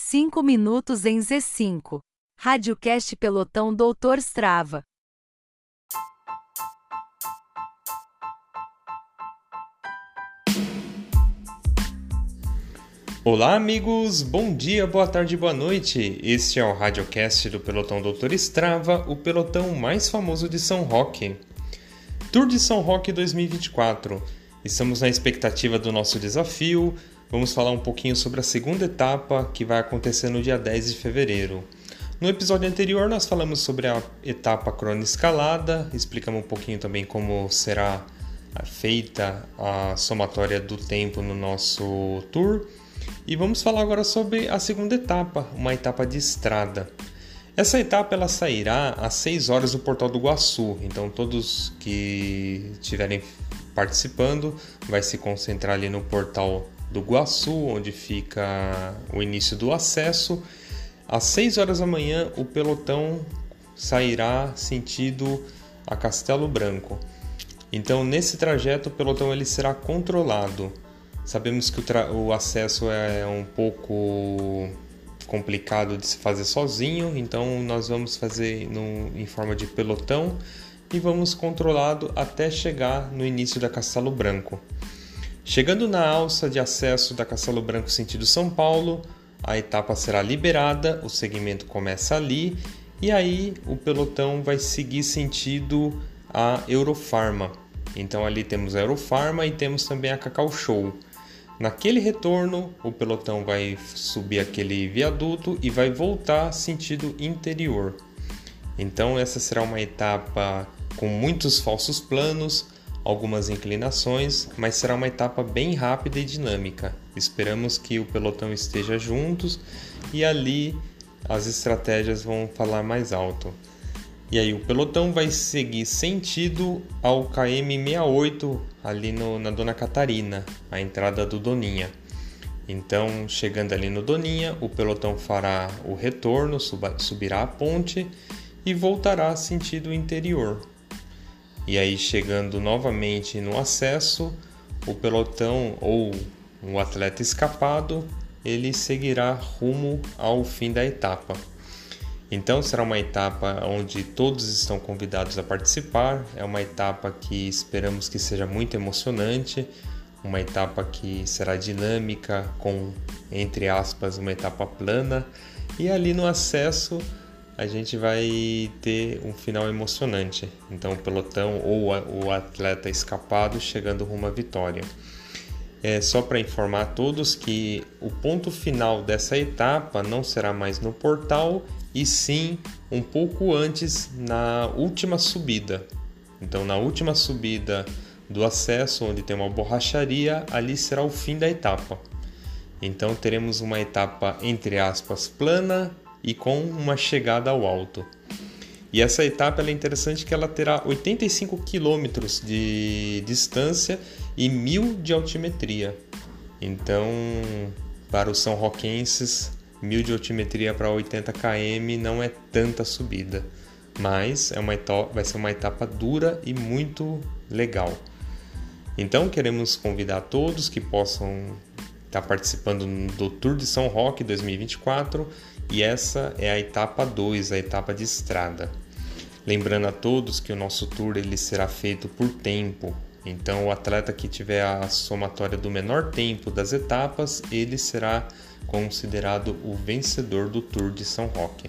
5 minutos em Z5. Radiocast Pelotão Doutor Strava. Olá, amigos! Bom dia, boa tarde, boa noite! Este é o Radiocast do Pelotão Doutor Strava, o pelotão mais famoso de São Roque. Tour de São Roque 2024. Estamos na expectativa do nosso desafio. Vamos falar um pouquinho sobre a segunda etapa que vai acontecer no dia 10 de fevereiro. No episódio anterior, nós falamos sobre a etapa crônica escalada, explicamos um pouquinho também como será feita a somatória do tempo no nosso tour e vamos falar agora sobre a segunda etapa, uma etapa de estrada. Essa etapa ela sairá às 6 horas do Portal do Guaçu, então todos que estiverem participando vai se concentrar ali no Portal do Guaçu, onde fica o início do acesso. Às 6 horas da manhã o pelotão sairá sentido a Castelo Branco. Então nesse trajeto o pelotão ele será controlado. Sabemos que o, o acesso é um pouco complicado de se fazer sozinho, então nós vamos fazer em forma de pelotão e vamos controlado até chegar no início da Castelo Branco. Chegando na alça de acesso da Castelo Branco sentido São Paulo, a etapa será liberada, o segmento começa ali e aí o pelotão vai seguir sentido a Eurofarma. Então ali temos a Eurofarma e temos também a Cacau Show. Naquele retorno, o pelotão vai subir aquele viaduto e vai voltar sentido interior. Então, essa será uma etapa com muitos falsos planos, algumas inclinações, mas será uma etapa bem rápida e dinâmica. Esperamos que o pelotão esteja juntos e ali as estratégias vão falar mais alto. E aí o pelotão vai seguir sentido ao KM68 ali no, na Dona Catarina, a entrada do Doninha. Então, chegando ali no Doninha, o pelotão fará o retorno, suba, subirá a ponte e voltará sentido interior. E aí, chegando novamente no acesso, o pelotão ou o atleta escapado, ele seguirá rumo ao fim da etapa. Então será uma etapa onde todos estão convidados a participar. É uma etapa que esperamos que seja muito emocionante, uma etapa que será dinâmica, com entre aspas uma etapa plana. E ali no acesso a gente vai ter um final emocionante. Então o pelotão ou o atleta escapado chegando rumo à vitória. É só para informar a todos que o ponto final dessa etapa não será mais no portal e sim um pouco antes na última subida. Então, na última subida do acesso, onde tem uma borracharia, ali será o fim da etapa. Então, teremos uma etapa entre aspas plana e com uma chegada ao alto. E essa etapa é interessante que ela terá 85 quilômetros de distância e 1000 de altimetria. Então, para os são roquenses, 1000 de altimetria para 80 km não é tanta subida, mas é uma etapa, vai ser uma etapa dura e muito legal. Então queremos convidar todos que possam estar participando do Tour de São Roque 2024 e essa é a etapa 2, a etapa de estrada. Lembrando a todos que o nosso tour ele será feito por tempo, então, o atleta que tiver a somatória do menor tempo das etapas, ele será considerado o vencedor do Tour de São Roque.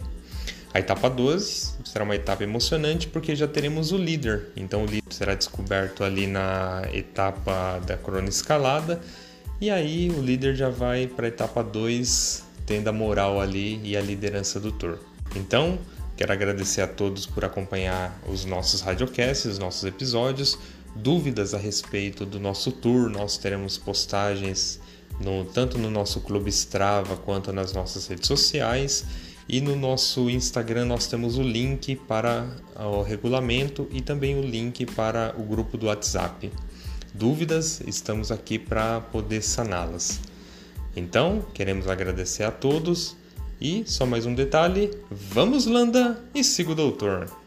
A etapa 12 será uma etapa emocionante porque já teremos o líder. Então, o líder será descoberto ali na etapa da crona escalada e aí o líder já vai para a etapa 2 tendo a moral ali e a liderança do Tour. Então, quero agradecer a todos por acompanhar os nossos radiocasts, os nossos episódios dúvidas a respeito do nosso tour, nós teremos postagens no, tanto no nosso clube Strava quanto nas nossas redes sociais. E no nosso Instagram nós temos o link para o regulamento e também o link para o grupo do WhatsApp. Dúvidas, estamos aqui para poder saná-las. Então, queremos agradecer a todos e só mais um detalhe: vamos, Landa, e siga o doutor!